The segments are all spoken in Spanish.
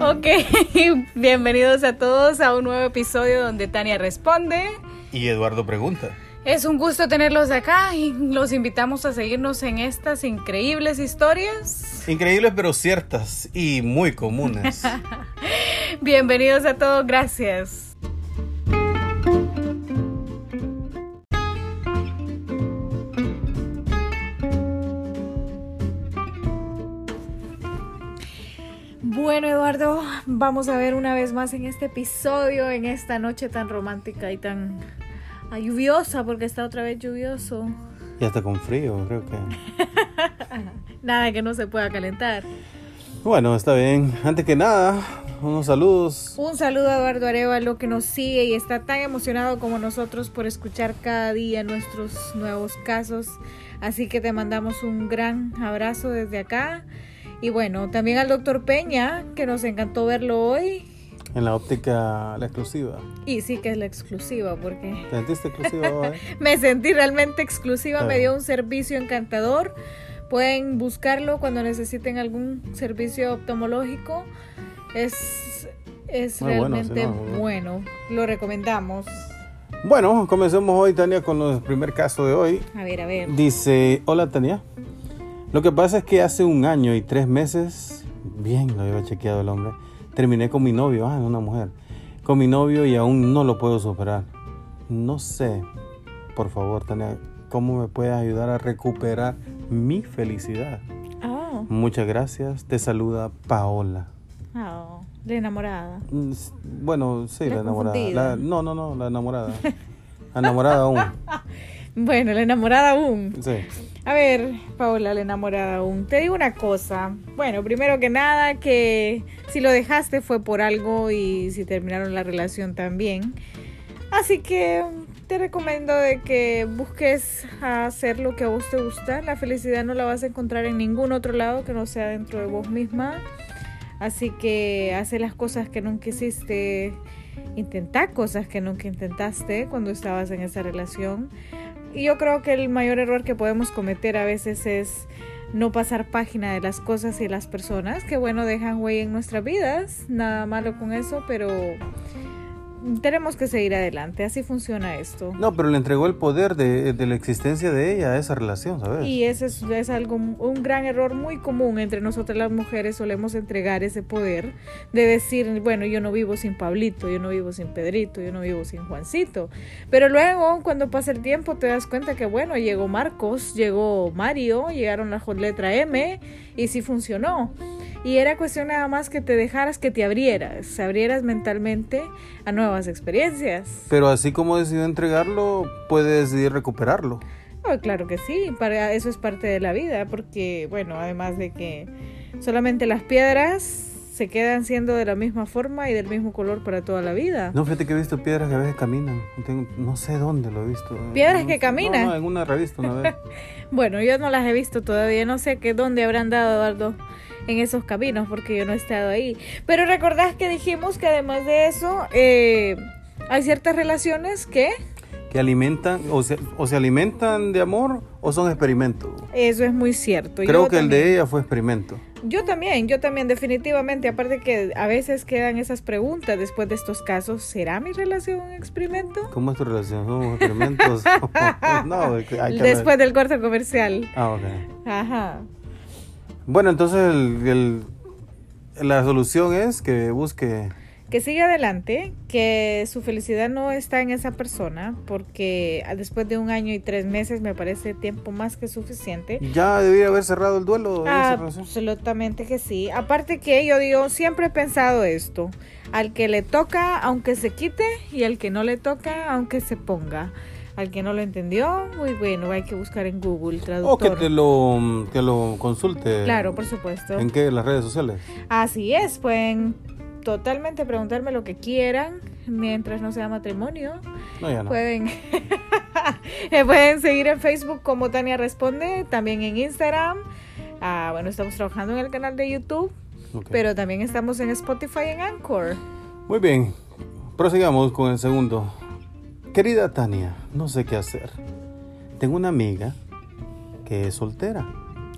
Ok, bienvenidos a todos a un nuevo episodio donde Tania responde. Y Eduardo pregunta. Es un gusto tenerlos acá y los invitamos a seguirnos en estas increíbles historias. Increíbles pero ciertas y muy comunes. Bienvenidos a todos, gracias. Bueno, Eduardo, vamos a ver una vez más en este episodio, en esta noche tan romántica y tan lluviosa, porque está otra vez lluvioso. Y hasta con frío, creo que. Nada que no se pueda calentar. Bueno, está bien. Antes que nada, unos saludos. Un saludo a Eduardo Arevalo que nos sigue y está tan emocionado como nosotros por escuchar cada día nuestros nuevos casos. Así que te mandamos un gran abrazo desde acá. Y bueno, también al doctor Peña, que nos encantó verlo hoy. En la óptica, la exclusiva. Y sí que es la exclusiva, porque... ¿Te sentiste exclusiva hoy? me sentí realmente exclusiva, me dio un servicio encantador. Pueden buscarlo cuando necesiten algún servicio oftalmológico. Es, es realmente bueno, bueno, lo recomendamos. Bueno, comencemos hoy, Tania, con el primer caso de hoy. A ver, a ver. Dice, hola, Tania. Lo que pasa es que hace un año y tres meses, bien lo había chequeado el hombre, terminé con mi novio, ah, una mujer, con mi novio y aún no lo puedo superar. No sé, por favor, Tania, ¿cómo me puedes ayudar a recuperar mi felicidad? Oh. Muchas gracias, te saluda Paola. Oh, la enamorada. Mm, Bueno, sí, la, La enamorada. La- no, no, no, la enamorada. enamorada aún. Bueno, la enamorada aún. Sí. A ver, Paola, la enamorada aún. Te digo una cosa. Bueno, primero que nada, que si lo dejaste fue por algo y si terminaron la relación también. Así que te recomiendo de que busques hacer lo que a vos te gusta. La felicidad no la vas a encontrar en ningún otro lado que no sea dentro de vos misma. Así que hace las cosas que nunca hiciste. Intenta cosas que nunca intentaste cuando estabas en esa relación. Y yo creo que el mayor error que podemos cometer a veces es no pasar página de las cosas y las personas que bueno dejan huella en nuestras vidas. Nada malo con eso, pero tenemos que seguir adelante. Así funciona esto. No, pero le entregó el poder de, de la existencia de ella a esa relación, ¿sabes? Y ese es, es algo, un gran error muy común entre nosotras las mujeres. Solemos entregar ese poder de decir, bueno, yo no vivo sin Pablito, yo no vivo sin Pedrito, yo no vivo sin Juancito. Pero luego, cuando pasa el tiempo, te das cuenta que, bueno, llegó Marcos, llegó Mario, llegaron la letra M y sí funcionó. Y era cuestión nada más que te dejaras, que te abrieras, abrieras mentalmente a nuevas experiencias. Pero así como decidió entregarlo, puede decidir recuperarlo. Oh, claro que sí, para eso es parte de la vida, porque bueno, además de que solamente las piedras se quedan siendo de la misma forma y del mismo color para toda la vida. No, fíjate que he visto piedras que a veces caminan. Tengo- no sé dónde lo he visto. ¿Piedras No que caminan? No, no, en una revista una vez. Bueno, yo no las he visto todavía, no sé qué dónde habrán dado Eduardo en esos caminos, porque yo no he estado ahí. Pero recordás que dijimos que además de eso, eh, hay ciertas relaciones que que alimentan, o se, o se alimentan de amor o son experimentos. eso es muy cierto. Creo Yo que el también- de ella fue experimento. Yo también, yo también, definitivamente. Aparte que a veces quedan esas preguntas después de estos casos. ¿Será mi relación un experimento? ¿Cómo es tu relación? ¿Somos experimentos? no, hay que Después ver. del corte comercial. Ah, ok. Ajá. Bueno, entonces el- el- la solución es que busque... Que siga adelante, que su felicidad no está en esa persona, porque después de un año y tres meses me parece tiempo más que suficiente. Ya debía haber cerrado el duelo Ah, absolutamente que sí. Aparte que yo digo, siempre he pensado esto. Al que le toca, aunque se quite, y al que no le toca, aunque se ponga. Al que no lo entendió, muy bueno, hay que buscar en Google O que traductor. te lo, que lo consulte. Claro, por supuesto. ¿En qué? ¿En las redes sociales? Así es, pueden totalmente preguntarme lo que quieran mientras no sea matrimonio. No, ya no. Pueden, me pueden seguir en Facebook como Tania Responde, también en Instagram. Ah, bueno, estamos trabajando en el canal de YouTube, pero también estamos en Spotify y en Anchor. Muy bien, prosigamos con el segundo. Querida Tania, no sé qué hacer. Tengo una amiga que es soltera,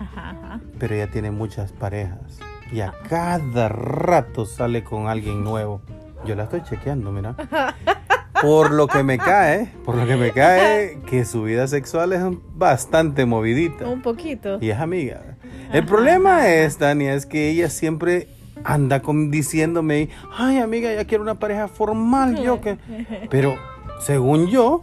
Ajá, ajá. pero ella tiene muchas parejas. y a cada rato sale con alguien nuevo. Yo la estoy chequeando, mira. Por lo que me cae, por lo que me cae, que su vida sexual es bastante movidita. Un poquito. Y es amiga. El problema es, Tania, es que ella siempre anda con, diciéndome, ay amiga, ya quiero una pareja formal, yo que... Pero, según yo,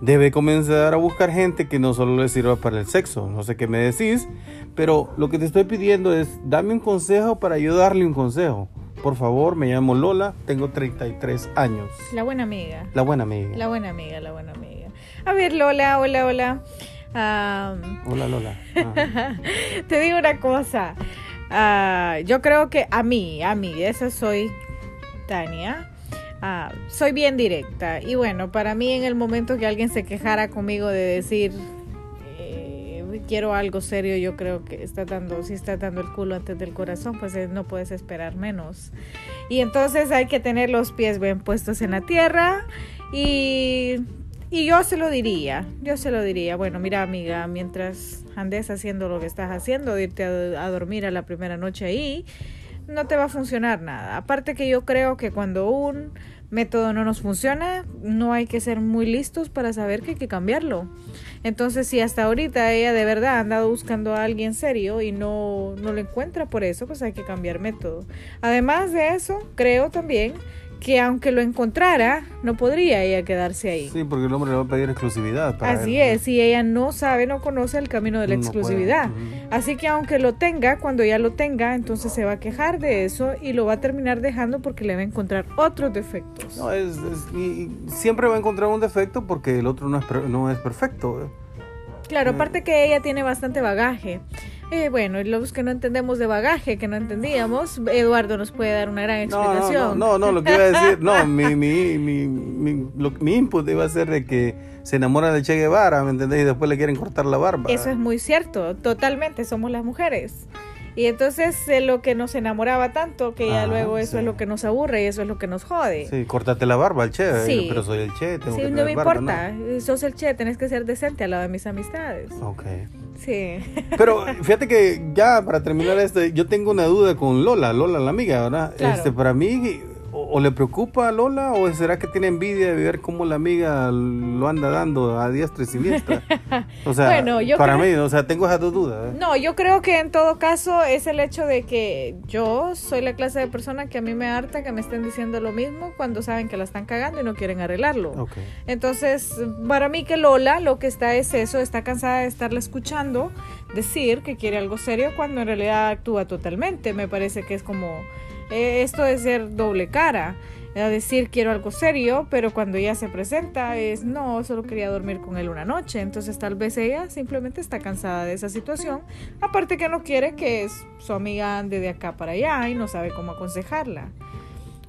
debe comenzar a buscar gente que no solo le sirva para el sexo. No sé qué me decís, pero lo que te estoy pidiendo es, dame un consejo para yo darle un consejo. Por favor, me llamo Lola, tengo 33 años. La buena amiga. La buena amiga. La buena amiga, la buena amiga. A ver, Lola, hola, hola. hola, Lola. te digo una cosa. Ah, yo creo que a mí, a mí, esa soy Tania. Ah, soy bien directa. Y bueno, para mí en el momento que alguien se quejara conmigo de decir, eh, quiero algo serio, yo creo que está dando, si está dando el culo antes del corazón, pues eh, no puedes esperar menos. Y entonces hay que tener los pies bien puestos en la tierra y y yo se lo diría, yo se lo diría, bueno, mira amiga, mientras andes haciendo lo que estás haciendo, de irte a, dormir a la primera noche ahí, no te va a funcionar nada. Aparte que yo creo que cuando un método no nos funciona, no hay que ser muy listos para saber que hay que cambiarlo. Entonces, si hasta ahorita ella de verdad ha andado buscando a alguien serio y no, no lo encuentra por eso, pues hay que cambiar método. Además de eso, creo también que aunque lo encontrara, no podría ella quedarse ahí. Sí, porque el hombre le va a pedir exclusividad. Así es, y ella no sabe, no conoce el camino de la exclusividad. Así que aunque lo tenga, cuando ya lo tenga, entonces se va a quejar de eso y lo va a terminar dejando porque le va a encontrar otros defectos. No, es, y siempre va a encontrar un defecto porque el otro no es, no es perfecto. Claro, eh. aparte que ella tiene bastante bagaje. Eh, bueno, los que no entendemos de bagaje, que no entendíamos, Eduardo nos puede dar una gran explicación. No, no, no, lo que iba a decir, no, mi, mi, mi, mi, mi input iba a ser de que se enamora de Che Guevara, ¿me entendés? Y después le quieren cortar la barba. Eso es muy cierto, totalmente, somos las mujeres. Y entonces es lo que nos enamoraba tanto que ya luego eso es lo que nos aburre y eso es lo que nos jode. Sí, córtate la barba, el che. Sí. Pero soy el che, tengo sí, no me importa. Sos el che, tenés que ser decente al lado de mis amistades. Ok. Sí. Pero fíjate que ya para terminar esto, yo tengo una duda con Lola, Lola la amiga, ¿verdad? Este, para mí o, le preocupa a Lola o será que tiene envidia de ver cómo la amiga lo anda dando a diestra y siniestra? O sea, para mí, o sea, tengo esas dos dudas. ¿eh? No, yo creo que en todo caso es el hecho de que yo soy la clase de persona que a mí me harta que me estén diciendo lo mismo cuando saben que la están cagando y no quieren arreglarlo. Entonces, para mí que Lola lo que está es eso, está cansada de estarla escuchando decir que quiere algo serio cuando en realidad actúa totalmente. Me parece que es como eh, esto de ser doble cara, a decir quiero algo serio, pero cuando ella se presenta es no, solo quería dormir con él una noche, entonces tal vez ella simplemente está cansada de esa situación, aparte que no quiere que su amiga ande de acá para allá y no sabe cómo aconsejarla.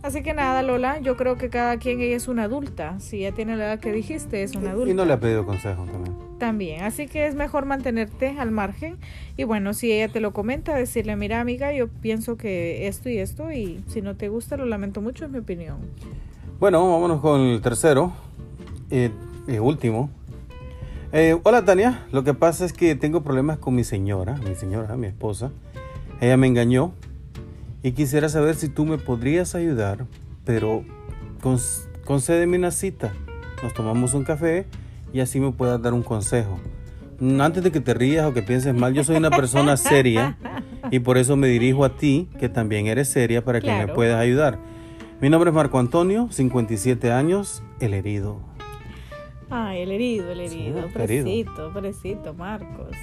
Así que nada, Lola, yo creo que cada quien ella es una adulta. Si ya tiene la edad que dijiste, es una adulta. Y no le ha pedido consejo también. También, así que es mejor mantenerte al margen. Y bueno, si ella te lo comenta, decirle, mira amiga, yo pienso que esto y esto, y si no te gusta, lo lamento mucho, es mi opinión. Bueno, vámonos con el tercero, y último. Eh, hola Tania, lo que pasa es que tengo problemas con mi señora, mi señora, mi esposa. Ella me engañó y quisiera saber si tú me podrías ayudar, pero concédeme una cita. Nos tomamos un café y así me puedas dar un consejo. Antes de que te rías o que pienses mal, yo soy una persona seria y por eso me dirijo a ti, que también eres seria, para que me puedas ayudar. Mi nombre es Marco Antonio, 57 años, el herido. Ay, el herido, el herido. Sí, pobrecito, Marcos.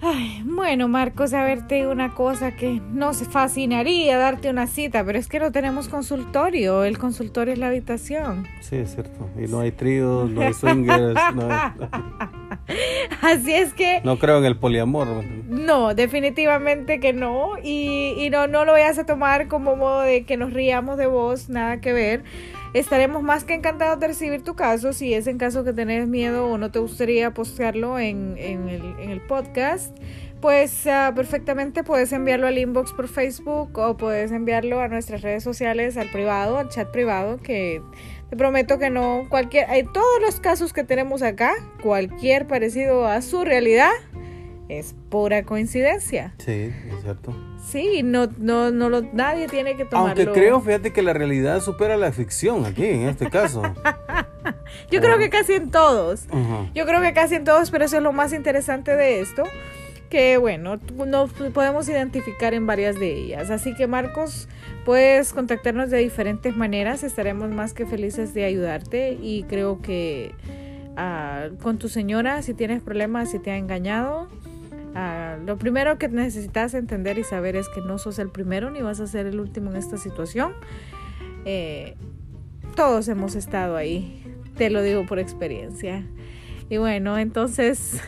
Ay, bueno, Marcos, a verte una cosa que nos fascinaría darte una cita, pero es que no tenemos consultorio. El consultorio es la habitación. Sí, es cierto. Y no hay tríos, no hay swingers. no Así es que. No creo en el poliamor. No, definitivamente que no. Y, y no, no lo vayas a tomar como modo de que nos riamos de vos, nada que ver Estaremos más que encantados de recibir tu caso. Si es en caso que tenés miedo o no te gustaría postearlo en, el, en el, podcast, pues uh, perfectamente puedes enviarlo al inbox por Facebook o puedes enviarlo a nuestras redes sociales, al privado, al chat privado, que te prometo que no, cualquier, hay todos los casos que tenemos acá, cualquier parecido a su realidad, es pura coincidencia. Sí, es cierto. Sí, no, no, no lo, nadie tiene que tomarlo. Aunque creo, fíjate que la realidad supera la ficción aquí, en este caso. Yo creo que casi en todos. Yo creo que casi en todos, pero eso es lo más interesante de esto, que bueno, nos podemos identificar en varias de ellas. Así que Marcos, puedes contactarnos de diferentes maneras, estaremos más que felices de ayudarte y creo que ah, con tu señora, si tienes problemas, si te ha engañado, ah, lo primero que necesitas entender y saber es que no sos el primero ni vas a ser el último en esta situación. Eh, todos hemos estado ahí, te lo digo por experiencia. Y bueno, entonces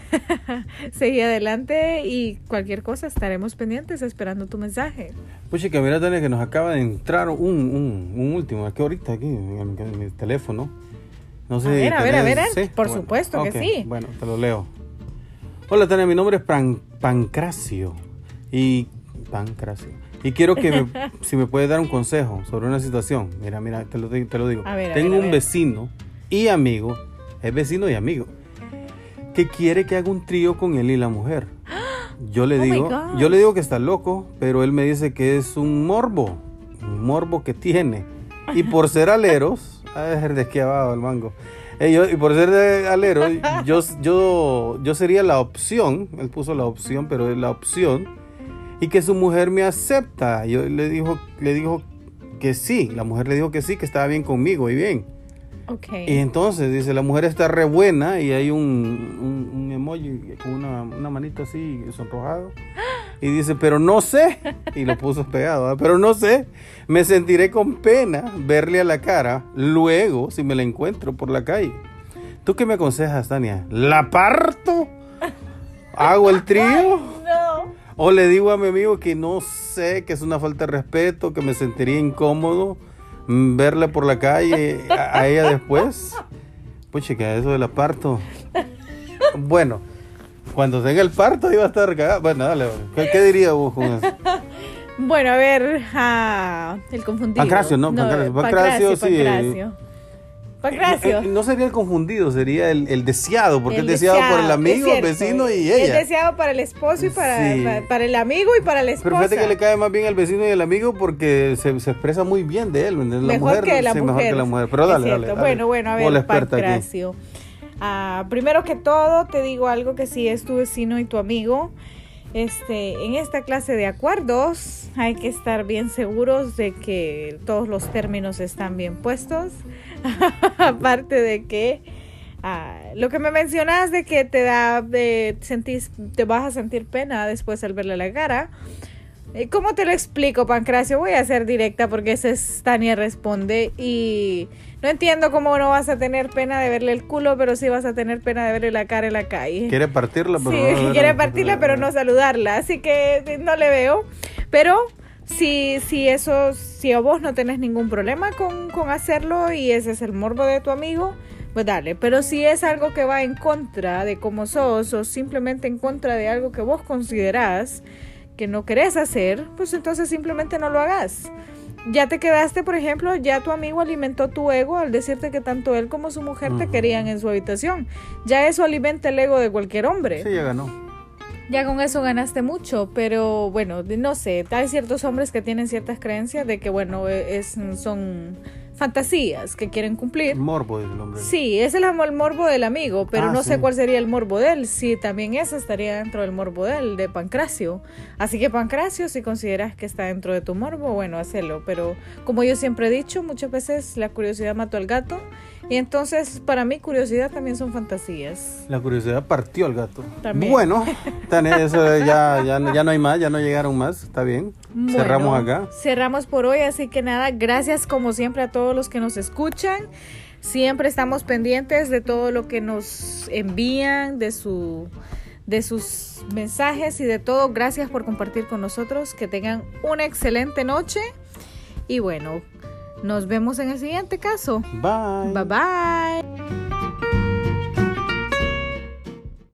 seguí adelante y cualquier cosa estaremos pendientes esperando tu mensaje. Pues chica, mira, Tania, que nos acaba de entrar un, un, un último, aquí ahorita, aquí, en, en mi teléfono. No sé A ver, a ver, a ver, ¿eh? Por Bueno, supuesto que ok, sí. Bueno, te lo leo. Hola, Tania, mi nombre es Pan- Pancracio. Y. Pancracio. Y quiero que me, si me puedes dar un consejo sobre una situación. Mira, mira, te lo, te lo digo. A ver, a Tengo ver, a un ver. vecino y amigo, es vecino y amigo, que quiere que haga un trío con él y la mujer. Yo le Oh digo, yo le digo que está loco, pero él me dice que es un morbo, un morbo que tiene. Y por ser aleros, a ver, de aquí abajo el mango. Eh, yo- y por ser de alero, yo, yo, yo sería la opción, él puso la opción, pero es la opción, y que su mujer me acepta. Yo le dijo, le dijo que sí, la mujer le dijo que sí, que estaba bien conmigo y bien. Ok. Y entonces dice, la mujer está re buena y hay un, un, un emoji con una, una manito así sonrojado. Y dice, pero no sé, y lo puso pegado, pero no sé, me sentiré con pena verle a la cara luego si me la encuentro por la calle. ¿Tú qué me aconsejas, Tania? ¿La parto? ¿Hago el trío? No. ¿O le digo a mi amigo que no sé, que es una falta de respeto, que me sentiría incómodo mm, verla por la calle a, a ella después? Pues chica, eso del parto. Bueno, cuando tenga el parto iba a estar cagado. Bueno, dale, ¿qué, qué diría vos con eso? Bueno, a ver, ah, el confundido. Pancracio, no, Pancracio. Pancracio, sí. Pancracio. Pancracio. Eh, eh, no sería el confundido, sería el, el deseado, porque El es deseado, por el deseado, amigo, el vecino y Es ella. deseado para el esposo y para, Sí. para, para el amigo y para la esposa. Pero fíjate que le cae más bien al vecino y al amigo porque se, se expresa muy bien de él. La mejor mujer, que la sí, mujer. mejor que la mujer. Pero dale, dale, dale. Bueno, bueno, a ver, experta aquí. Ah, primero que todo, te digo algo que si es tu vecino y tu amigo, este, en esta clase de acuerdos hay que estar bien seguros de que todos los términos están bien puestos. Aparte de que ah, lo que me mencionas de que te da, de sentís, te vas a sentir pena después al verle la cara. Eh, ¿Cómo te lo explico, Pancracio? Voy a ser directa porque esa es Tania responde y no entiendo cómo no vas a tener pena de verle el culo, pero sí vas a tener pena de verle la cara en la calle. Quiere partirla, pero Sí, no- quiere partirla, pero no saludarla, así que eh, no le veo. Pero si, si eso, si a vos no tenés ningún problema con, con hacerlo y ese es el morbo de tu amigo, pues dale. Pero si es algo que va en contra de cómo sos o simplemente en contra de algo que vos considerás que no querés hacer, pues entonces simplemente no lo hagas. Ya te quedaste, por ejemplo, ya tu amigo alimentó tu ego al decirte que tanto él como su mujer te querían en su habitación. Ya eso alimenta el ego de cualquier hombre. Sí, ya ganó. Ya con eso ganaste mucho, pero bueno, no sé, hay ciertos hombres que tienen ciertas creencias de que, bueno, e- es, son fantasías que quieren cumplir. Morbo, dice el hombre. Sí, ese es el morbo del amigo, pero Ah, no sé cuál sería el morbo de él. Sí, también ese estaría dentro del morbo de él, de Pancracio. Así que Pancracio, si consideras que está dentro de tu morbo, bueno, hacelo. Pero como yo siempre he dicho, muchas veces la curiosidad mató al gato. Y entonces, para mí, curiosidad también son fantasías. La curiosidad partió al gato. También. Bueno, eso ya, ya, no- ya no hay más, ya no llegaron más. Está bien. Cerramos acá. Cerramos por hoy, así que nada, gracias como siempre a todos los que nos escuchan. Siempre estamos pendientes de todo lo que nos envían, de su de sus mensajes y de todo. Gracias por compartir con nosotros. Que tengan una excelente noche. Y bueno, nos vemos en el siguiente caso. Bye. Bye bye.